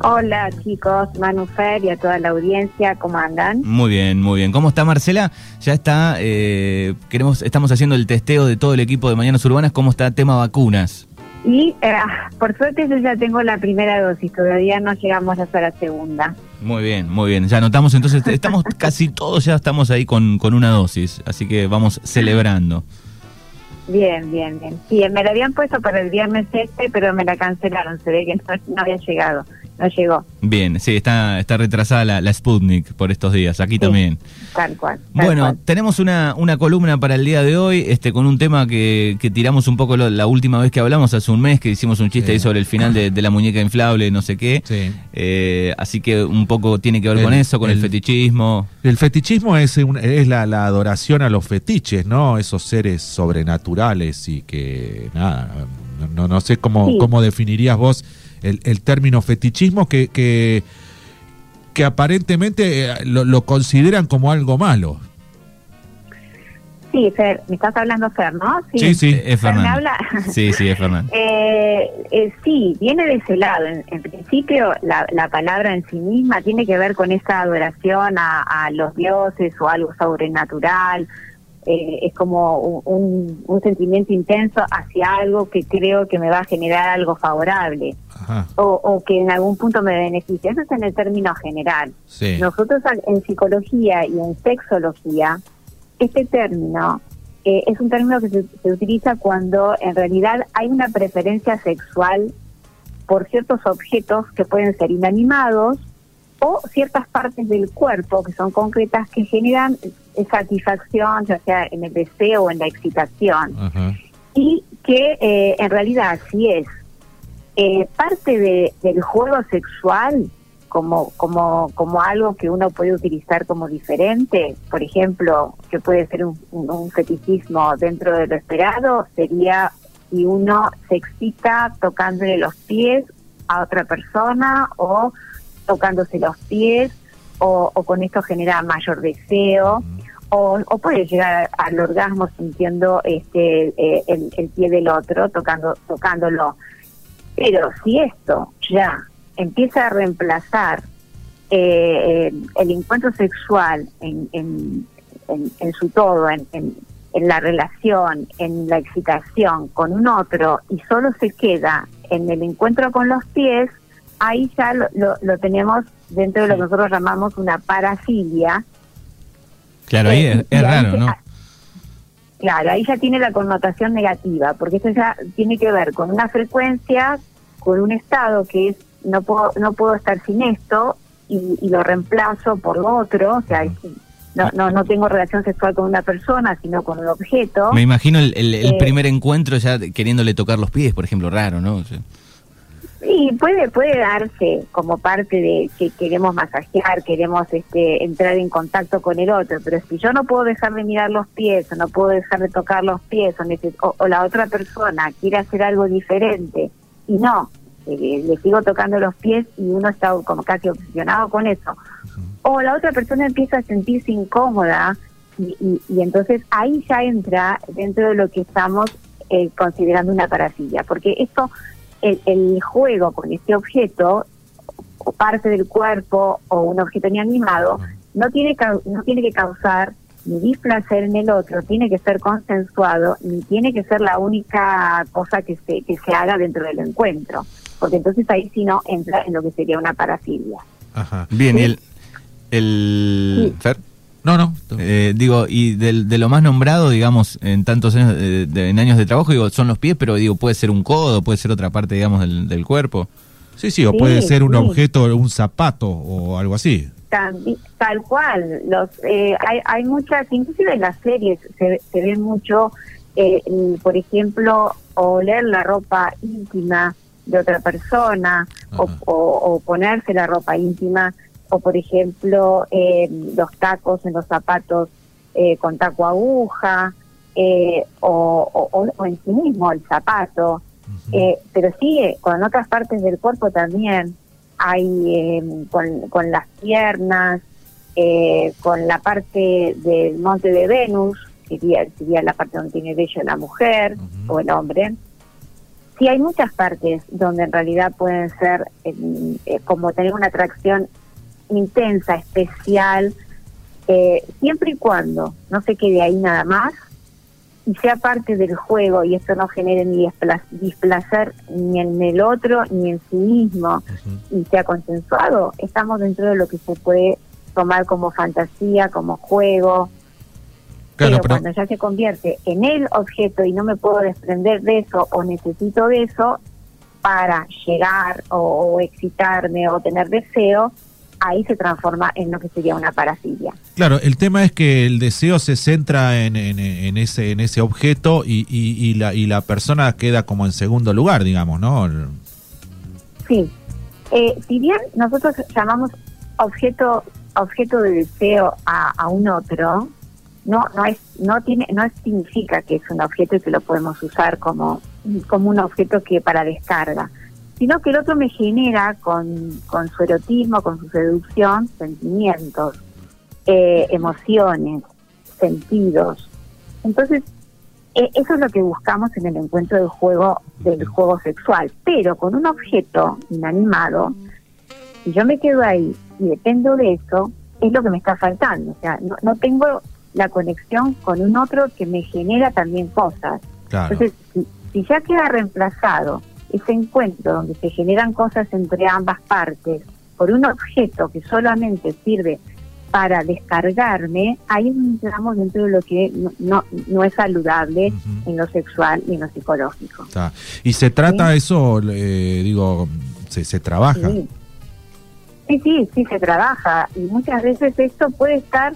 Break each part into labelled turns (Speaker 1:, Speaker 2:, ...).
Speaker 1: Hola chicos, Manufer y a toda la audiencia, ¿cómo andan?
Speaker 2: Muy bien, muy bien. ¿Cómo está Marcela? Ya está, eh, queremos, estamos haciendo el testeo de todo el equipo de Mañanas Urbanas, ¿cómo está tema vacunas?
Speaker 1: Y eh, por suerte yo ya tengo la primera dosis, todavía no llegamos hasta la segunda.
Speaker 2: Muy bien, muy bien. Ya notamos entonces, estamos casi todos ya estamos ahí con, con una dosis, así que vamos celebrando.
Speaker 1: Bien, bien, bien. Sí, me la habían puesto para el viernes este, pero me la cancelaron, se ve que no había llegado no llegó.
Speaker 2: Bien, sí, está, está retrasada la, Sputnik por estos días, aquí también.
Speaker 1: Tal cual.
Speaker 2: bueno, tenemos una, una columna para el día de hoy, este, con un tema que, que tiramos un poco la última vez que hablamos, hace un mes, que hicimos un chiste ahí sobre el final de, la muñeca inflable, no sé qué. Sí. Eh, así que un poco tiene que ver con eso, con el, fetichismo.
Speaker 3: El fetichismo es, es la, la adoración a los fetiches, ¿no? Esos seres sobrenaturales y que, nada, no, no sé cómo, cómo definirías vos el, término fetichismo que, que, aparentemente eh, lo, consideran como algo malo.
Speaker 1: Sí, Fer, me estás hablando Fer, ¿no?
Speaker 2: Sí, sí, es Fernando. Sí, sí, es Fernando.
Speaker 1: Eh, eh, sí, viene de ese lado. En, principio, la, la, palabra en sí misma tiene que ver con esa adoración a, a los dioses o algo sobrenatural, eh, es como un, sentimiento intenso hacia algo que creo que me va a generar algo favorable o, que en algún punto me beneficia. Eso es en el término general. Nosotros en psicología y en sexología, este término eh, es un término que se, se utiliza cuando en realidad hay una preferencia sexual por ciertos objetos que pueden ser inanimados o ciertas partes del cuerpo que son concretas que generan satisfacción, ya sea en el deseo o en la excitación. Y que eh, en realidad si es. Eh, parte de, del juego sexual como, como, como algo que uno puede utilizar como diferente, por ejemplo, que puede ser un, un fetichismo dentro de lo esperado, sería si uno se excita tocándole los pies a otra persona o tocándose los pies o, con esto genera mayor deseo o, puede llegar al orgasmo sintiendo este eh, el, pie del otro tocando tocándolo pero si esto ya empieza a reemplazar eh, el encuentro sexual en, en, en, su todo en, en, la relación en la excitación con un otro y solo se queda en el encuentro con los pies ahí ya lo, lo, tenemos dentro de lo que nosotros llamamos una parafilia.
Speaker 2: Claro, ahí es, eh, raro, ¿no?
Speaker 1: Claro, ahí ya tiene la connotación negativa, porque eso ya tiene que ver con una frecuencia, con un estado que es no puedo no puedo estar sin esto y, lo reemplazo por lo otro, o sea, no, no, no tengo relación sexual con una persona, sino con un objeto.
Speaker 2: Me imagino el, el, eh, primer encuentro ya queriéndole tocar los pies, por ejemplo, raro, ¿no?
Speaker 1: Sí, puede puede darse como parte de que queremos masajear, queremos este entrar en contacto con el otro, pero si yo no puedo dejar de mirar los pies, o no puedo dejar de tocar los pies, o, la otra persona quiere hacer algo diferente y no, eh, le sigo tocando los pies y uno está como casi obsesionado con eso, o la otra persona empieza a sentirse incómoda y, y, entonces ahí ya entra dentro de lo que estamos eh, considerando una parasilla, porque esto el, juego con este objeto, o parte del cuerpo o un objeto inanimado, no tiene, no tiene que causar ni displacer en el otro, tiene que ser consensuado, ni tiene que ser la única cosa que se, que se haga dentro del encuentro, porque entonces ahí sí no entra en lo que sería una parafilia.
Speaker 2: Ajá. Bien, el, el
Speaker 3: no, no.
Speaker 2: Eh, digo, y de, lo más nombrado, digamos, en tantos años de, en años de trabajo, digo, son los pies, pero digo, puede ser un codo, puede ser otra parte, digamos, del, cuerpo.
Speaker 3: Sí, sí, o puede ser un objeto, un zapato o algo así.
Speaker 1: Tal, cual. Los, eh, hay, hay muchas, inclusive en las series se, se ven mucho, eh, por ejemplo, oler la ropa íntima de otra persona o, o ponerse la ropa íntima o por ejemplo eh, los tacos en los zapatos eh, con taco aguja eh, o, o, en sí mismo el zapato. Pero sí con otras partes del cuerpo también hay con, con las piernas con la parte del monte de Venus sería, sería la parte donde tiene vello la mujer o el hombre. Sí hay muchas partes donde en realidad pueden ser eh, como tener una atracción intensa, especial, eh, siempre y cuando no se quede ahí nada más y sea parte del juego y esto no genere ni displacer ni en el otro ni en sí mismo y sea consensuado, estamos dentro de lo que se puede tomar como fantasía, como juego. pero, cuando ya se convierte en el objeto y no me puedo desprender de eso o necesito de eso para llegar o excitarme o tener deseo, ahí se transforma en lo que sería una parafilia.
Speaker 3: Claro, el tema es que el deseo se centra en, en, ese en ese objeto y, y, la, y la persona queda como en segundo lugar, digamos, ¿no?
Speaker 1: Sí. Eh, si bien nosotros llamamos objeto objeto de deseo a, a un otro, no no es no tiene no significa que es un objeto y que lo podemos usar como como un objeto que para descarga sino que el otro me genera con, con su erotismo, con su seducción, sentimientos, eh, emociones, sentidos. Entonces, e, eso es lo que buscamos en el encuentro del juego, del juego sexual. Pero con un objeto inanimado, si yo me quedo ahí y dependo de eso, es lo que me está faltando. O sea, no, no tengo la conexión con un otro que me genera también cosas. Entonces, si ya queda reemplazado ese encuentro donde se generan cosas entre ambas partes por un objeto que solamente sirve para descargarme, ahí entramos dentro de lo que no, no, es saludable en lo sexual y en lo psicológico.
Speaker 3: Y se trata eso, eh, digo, se, se trabaja.
Speaker 1: sí, sí, sí, se trabaja. Y muchas veces esto puede estar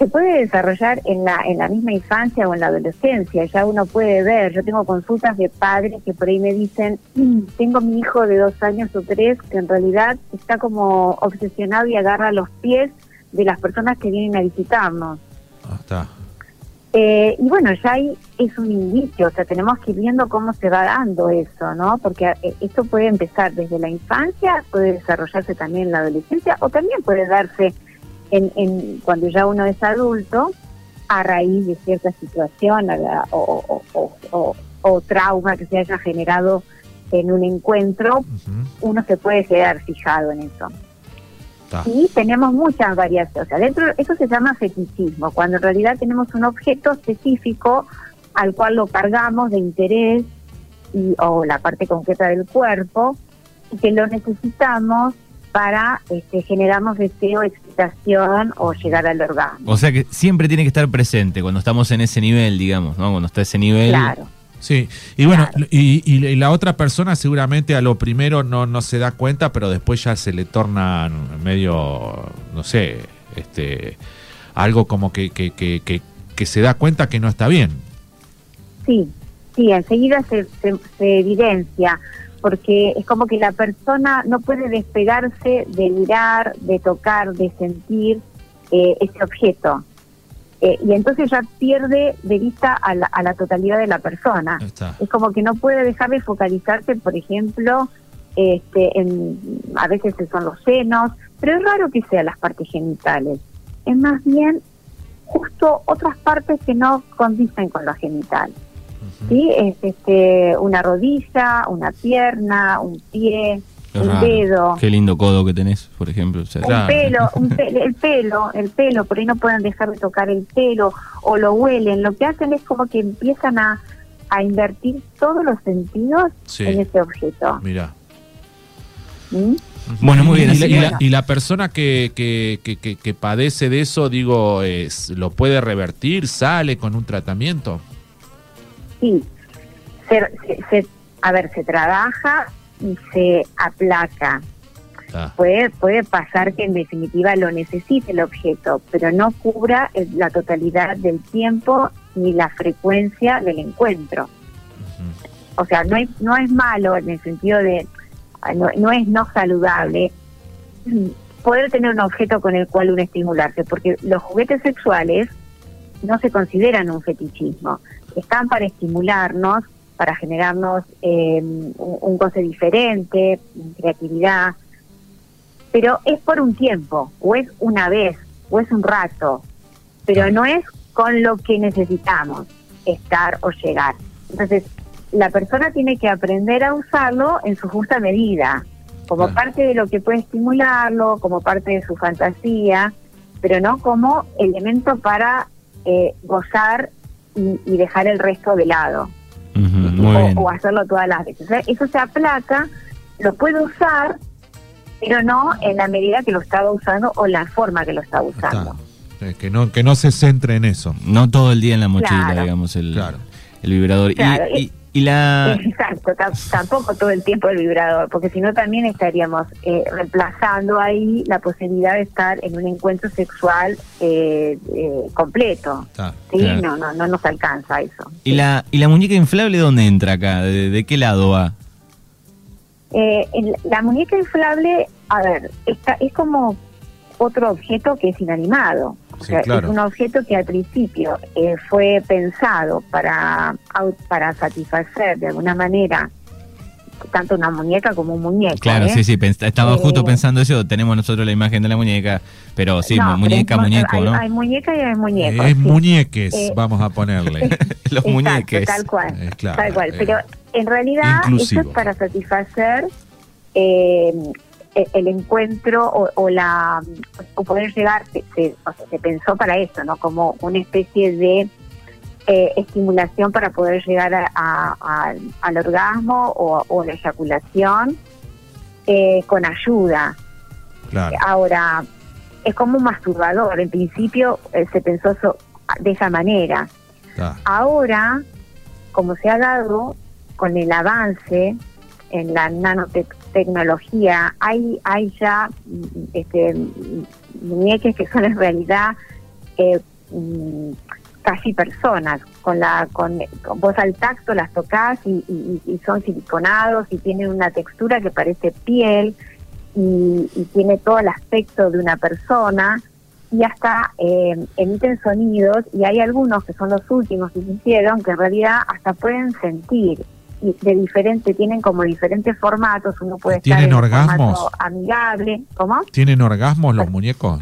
Speaker 1: se puede desarrollar en la, en la misma infancia o en la adolescencia. Ya uno puede ver, yo tengo consultas de padres que por ahí me dicen, mm, tengo mi hijo de dos años o tres que en realidad está como obsesionado y agarra los pies de las personas que vienen a visitarnos.
Speaker 3: Ah,
Speaker 1: eh, y bueno, ya ahí es un indicio, o sea, tenemos que ir viendo cómo se va dando eso, ¿no? Porque eh, esto puede empezar desde la infancia, puede desarrollarse también en la adolescencia o también puede darse en, cuando ya uno es adulto, a raíz de cierta situación o, trauma que se haya generado en un encuentro, uno se puede quedar fijado en eso. Y tenemos muchas variaciones. O sea, dentro, eso se llama fetichismo, cuando en realidad tenemos un objeto específico al cual lo cargamos de interés y, o la parte concreta del cuerpo y que lo necesitamos para este, generarnos deseo, excitación o llegar al orgasmo.
Speaker 2: O sea que siempre tiene que estar presente cuando estamos en ese nivel, digamos, ¿no? Cuando está ese nivel.
Speaker 1: Claro.
Speaker 3: Sí, y bueno, y, y, la otra persona seguramente a lo primero no, no se da cuenta, pero después ya se le torna medio, no sé, este, algo como que, que, que, que, se da cuenta que no está bien.
Speaker 1: Sí, sí, enseguida se, se evidencia porque es como que la persona no puede despegarse de mirar, de tocar, de sentir eh, ese objeto. Eh, y entonces ya pierde de vista a la, a la totalidad de la persona. Es como que no puede dejar de focalizarse, por ejemplo, este, en, a veces son los senos, pero es raro que sean las partes genitales. Es más bien justo otras partes que no condicen con lo genital. ¿Sí? Es este, una rodilla, una pierna, un pie, un dedo.
Speaker 2: Qué lindo codo que tenés, por ejemplo.
Speaker 1: un pelo, el pelo, el pelo, por ahí no pueden dejar de tocar el pelo o lo huelen. Lo que hacen es como que empiezan a, a invertir todos los sentidos en ese objeto.
Speaker 3: Mira.
Speaker 2: ¿Mm? Bueno, muy bien.
Speaker 3: Y, la, persona que, que, que, que, padece de eso, digo, es, ¿lo puede revertir? ¿Sale con un tratamiento?
Speaker 1: Sí, se, a ver, se trabaja y se aplaca. Ah. Puede, puede pasar que en definitiva lo necesite el objeto, pero no cubra la totalidad del tiempo ni la frecuencia del encuentro. O sea, no es, no es malo en el sentido de, no, no es no saludable poder tener un objeto con el cual uno estimularse, porque los juguetes sexuales no se consideran un fetichismo, están para estimularnos, para generarnos eh, un, goce diferente, creatividad, pero es por un tiempo, o es una vez, o es un rato, pero no es con lo que necesitamos estar o llegar. Entonces, la persona tiene que aprender a usarlo en su justa medida, como parte de lo que puede estimularlo, como parte de su fantasía, pero no como elemento para eh, gozar y, dejar el resto de lado. o, hacerlo todas las veces. eso se aplaca, lo puede usar, pero no en la medida que lo estaba usando o la forma que lo está usando.
Speaker 3: Que no, que no se centre en eso.
Speaker 2: No todo el día en la mochila, digamos, el, el vibrador. y, y la...
Speaker 1: Exacto, tampoco todo el tiempo el vibrador, porque si no también estaríamos eh, reemplazando ahí la posibilidad de estar en un encuentro sexual eh, eh, completo. sí, no, no, no nos alcanza eso.
Speaker 2: ¿Y la y la muñeca inflable dónde entra acá? ¿De, qué lado va?
Speaker 1: la muñeca inflable, a ver, está, es como otro objeto que es inanimado. Es un objeto que al principio eh, fue pensado para, para satisfacer de alguna manera tanto una muñeca como un muñeco.
Speaker 2: Claro,
Speaker 1: ¿eh?
Speaker 2: sí, sí, estaba justo eh, pensando eso, tenemos nosotros la imagen de la muñeca, pero sí, muñeca, muñeco, ¿no?
Speaker 1: Hay muñeca y hay muñeco.
Speaker 3: Es muñeques, vamos a ponerle.
Speaker 2: Los muñeques.
Speaker 1: Tal cual, tal cual. Pero en realidad eso es para satisfacer eh, eh, el encuentro o, la o poder llegar se, se, pensó para eso no como una especie de eh, estimulación para poder llegar a, al orgasmo o, la eyaculación eh, con ayuda. Ahora es como un masturbador. En principio se pensó de esa manera. Ahora como se ha dado con el avance en la nanotecnología, hay, hay ya este, muñeques que son en realidad eh, mm, casi personas, con la con, vos al tacto las tocas y, son siliconados y tienen una textura que parece piel y, tiene todo el aspecto de una persona y hasta eh, emiten sonidos y hay algunos que son los últimos que se hicieron que en realidad hasta pueden sentir de diferente, tienen como diferentes formatos, uno puede
Speaker 3: ¿Tienen estar en orgasmos?
Speaker 1: amigable, ¿cómo?
Speaker 3: ¿Tienen orgasmos los muñecos?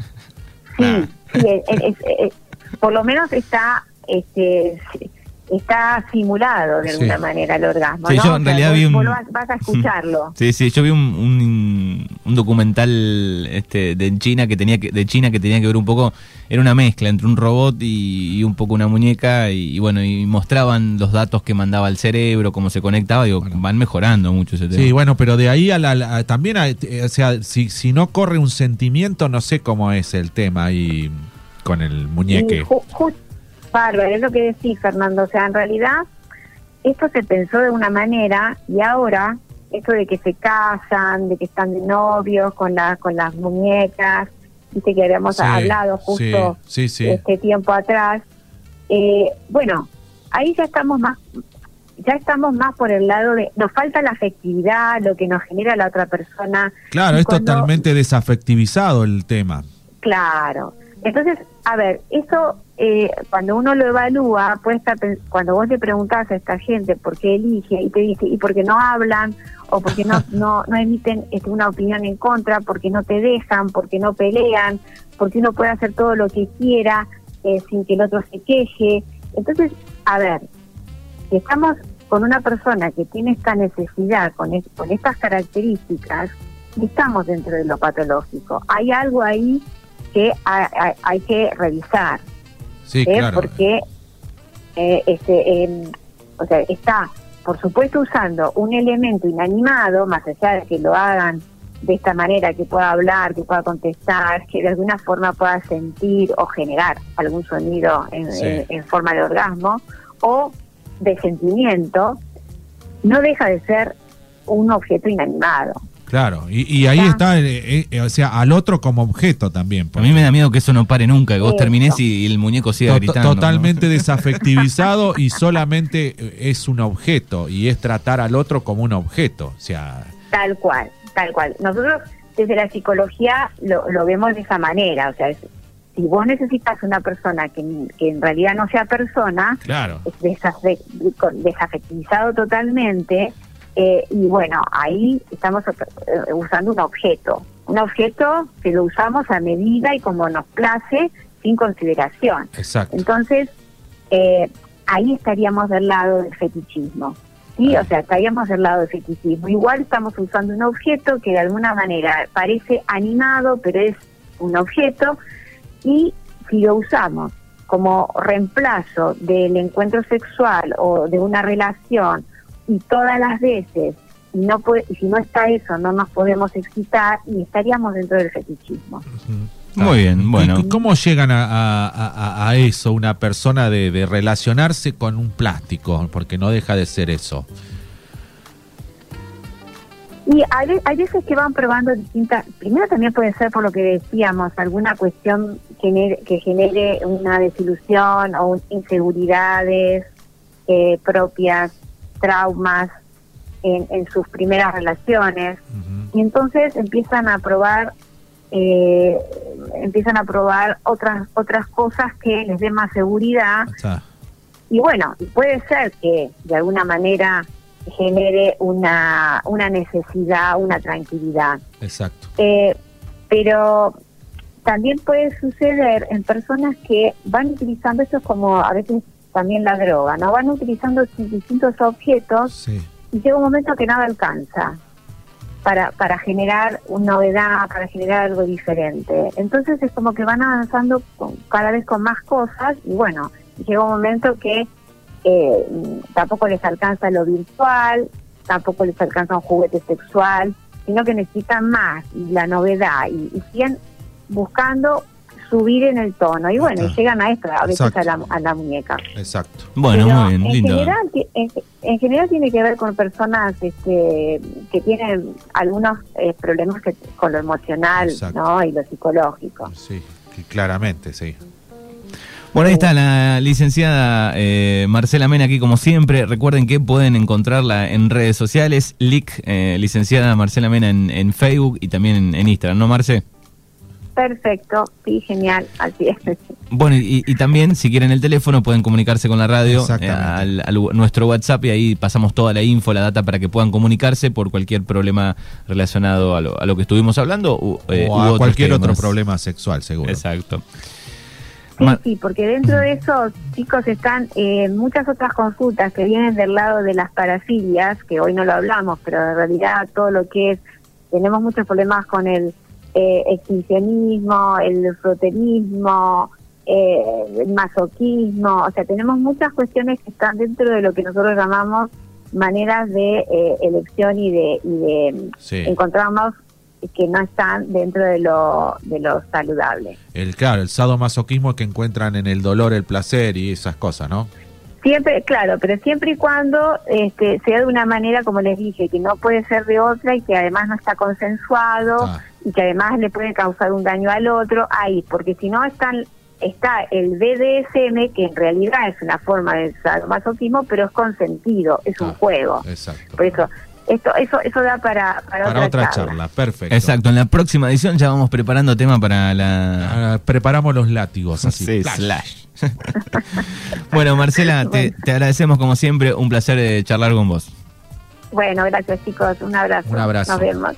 Speaker 1: Sí, sí por lo menos está este está simulado de alguna manera el orgasmo.
Speaker 2: yo en realidad vi un...
Speaker 1: vas, a escucharlo.
Speaker 2: Sí, sí, yo vi un, un, documental este, de China que tenía que, de China que tenía que ver un poco, era una mezcla entre un robot y, un poco una muñeca y, bueno, y mostraban los datos que mandaba el cerebro, cómo se conectaba, digo, van mejorando mucho ese tema.
Speaker 3: Sí, bueno, pero de ahí a la, también, eh, o sea, si, si no corre un sentimiento, no sé cómo es el tema ahí con el muñeque.
Speaker 1: Bárbaro, es lo que decís, Fernando. O sea, en realidad, esto se pensó de una manera y ahora, esto de que se casan, de que están de novios con, la, con las muñecas, viste que habíamos hablado justo este tiempo atrás. Eh, bueno, ahí ya estamos más ya estamos más por el lado de nos falta la afectividad, lo que nos genera la otra persona.
Speaker 3: Claro, es totalmente desafectivizado el tema.
Speaker 1: Claro. Entonces, a ver, eso eh, cuando uno lo evalúa, puede estar, cuando vos le preguntás a esta gente por qué elige y te dice, y por qué no hablan, o porque no, no, no emiten este, una opinión en contra, porque no te dejan, porque no pelean, porque uno puede hacer todo lo que quiera eh, sin que el otro se queje. Entonces, a ver, si estamos con una persona que tiene esta necesidad, con, con estas características, estamos dentro de lo patológico. Hay algo ahí que hay que revisar.
Speaker 3: Sí, ¿eh? claro.
Speaker 1: Porque eh, este, em, o sea, está, por supuesto, usando un elemento inanimado, más allá de que lo hagan de esta manera, que pueda hablar, que pueda contestar, que de alguna forma pueda sentir o generar algún sonido en forma de orgasmo o de sentimiento, no deja de ser un objeto inanimado.
Speaker 3: Claro, y, ahí está, eh, eh, o sea, al otro como objeto también.
Speaker 2: A mí me da miedo que eso no pare nunca, que vos termines y, el muñeco siga gritando.
Speaker 3: Totalmente desafectivizado y solamente eh, es un objeto y es tratar al otro como un objeto, o sea...
Speaker 1: Tal cual, tal cual. Nosotros desde la psicología lo, vemos de esa manera, o sea, si vos necesitas una persona que, en realidad no sea persona,
Speaker 3: claro.
Speaker 1: es desafectivizado totalmente eh, y bueno, ahí estamos eh, usando un objeto, un objeto que lo usamos a medida y como nos place, sin consideración.
Speaker 3: Exacto.
Speaker 1: Entonces, eh, ahí estaríamos del lado del fetichismo. Sí, o sea, estaríamos del lado del fetichismo. Igual estamos usando un objeto que de alguna manera parece animado, pero es un objeto, y si lo usamos como reemplazo del encuentro sexual o de una relación y todas las veces no puede, y si no está eso no nos podemos excitar y estaríamos dentro del fetichismo.
Speaker 2: Muy bien, bueno.
Speaker 3: ¿Cómo llegan a, eso una persona de, relacionarse con un plástico? Porque no deja de ser eso.
Speaker 1: Y hay, veces que van probando distintas. Primero también puede ser por lo que decíamos, alguna cuestión que genere, una desilusión o inseguridades eh, propias, traumas en, sus primeras relaciones. Y entonces empiezan a probar eh, empiezan a probar otras otras cosas que les den más seguridad. Y bueno, puede ser que de alguna manera genere una, una necesidad, una tranquilidad.
Speaker 3: Exacto.
Speaker 1: Eh, pero también puede suceder en personas que van utilizando, esto es como a veces también la droga, ¿no? Van utilizando distintos objetos y llega un momento que nada alcanza para, para generar una novedad, para generar algo diferente. Entonces es como que van avanzando con, cada vez con más cosas y bueno, llega un momento que eh, tampoco les alcanza lo virtual, tampoco les alcanza un juguete sexual, sino que necesitan más y la novedad y, y siguen buscando subir en el tono. Y bueno, llegan a esto, a veces a la, a la, muñeca.
Speaker 3: Exacto.
Speaker 2: Bueno, muy bien,
Speaker 1: en
Speaker 2: lindo.
Speaker 1: General, en, general tiene que ver con personas este, que tienen algunos eh, problemas con lo emocional ¿no? y lo psicológico.
Speaker 3: Sí, claramente, sí.
Speaker 2: Bueno, ahí está la licenciada eh, Marcela Mena aquí como siempre. Recuerden que pueden encontrarla en redes sociales, LIC, eh, licenciada Marcela Mena en, Facebook y también en, en Instagram, ¿no, Marce?
Speaker 1: Perfecto, sí, genial, así es.
Speaker 2: Bueno, y, también, si quieren el teléfono, pueden comunicarse con la radio, eh, al, nuestro WhatsApp, y ahí pasamos toda la info, la data para que puedan comunicarse por cualquier problema relacionado a lo, que estuvimos hablando.
Speaker 3: o eh, a cualquier otro problema sexual, seguro.
Speaker 2: Exacto.
Speaker 1: Sí, sí, porque dentro de eso, chicos, están eh, muchas otras consultas que vienen del lado de las parafilias, que hoy no lo hablamos, pero en realidad todo lo que es, tenemos muchos problemas con el eh, exhibicionismo, el froterismo, eh, el masoquismo, o sea, tenemos muchas cuestiones que están dentro de lo que nosotros llamamos maneras de eh, elección y de, y de encontramos que no están dentro de lo, de lo saludable.
Speaker 3: El claro, el sadomasoquismo que encuentran en el dolor, el placer y esas cosas, ¿no?
Speaker 1: Siempre, claro, pero siempre y cuando este, sea de una manera, como les dije, que no puede ser de otra y que además no está consensuado ah. y que además le puede causar un daño al otro, ahí, porque si no están está el BDSM, que en realidad es una forma de masoquismo, pero es consentido, es un ah, juego.
Speaker 3: Exacto.
Speaker 1: Por eso, esto, eso, eso da para, para, otra, charla.
Speaker 3: Perfecto.
Speaker 2: Exacto, en la próxima edición ya vamos preparando tema para la...
Speaker 3: Ah, preparamos los látigos, así.
Speaker 2: Sí, slash. bueno, Marcela, te, te, agradecemos como siempre, un placer de charlar con vos.
Speaker 1: Bueno, gracias chicos, un abrazo.
Speaker 3: Un abrazo.
Speaker 1: Nos vemos.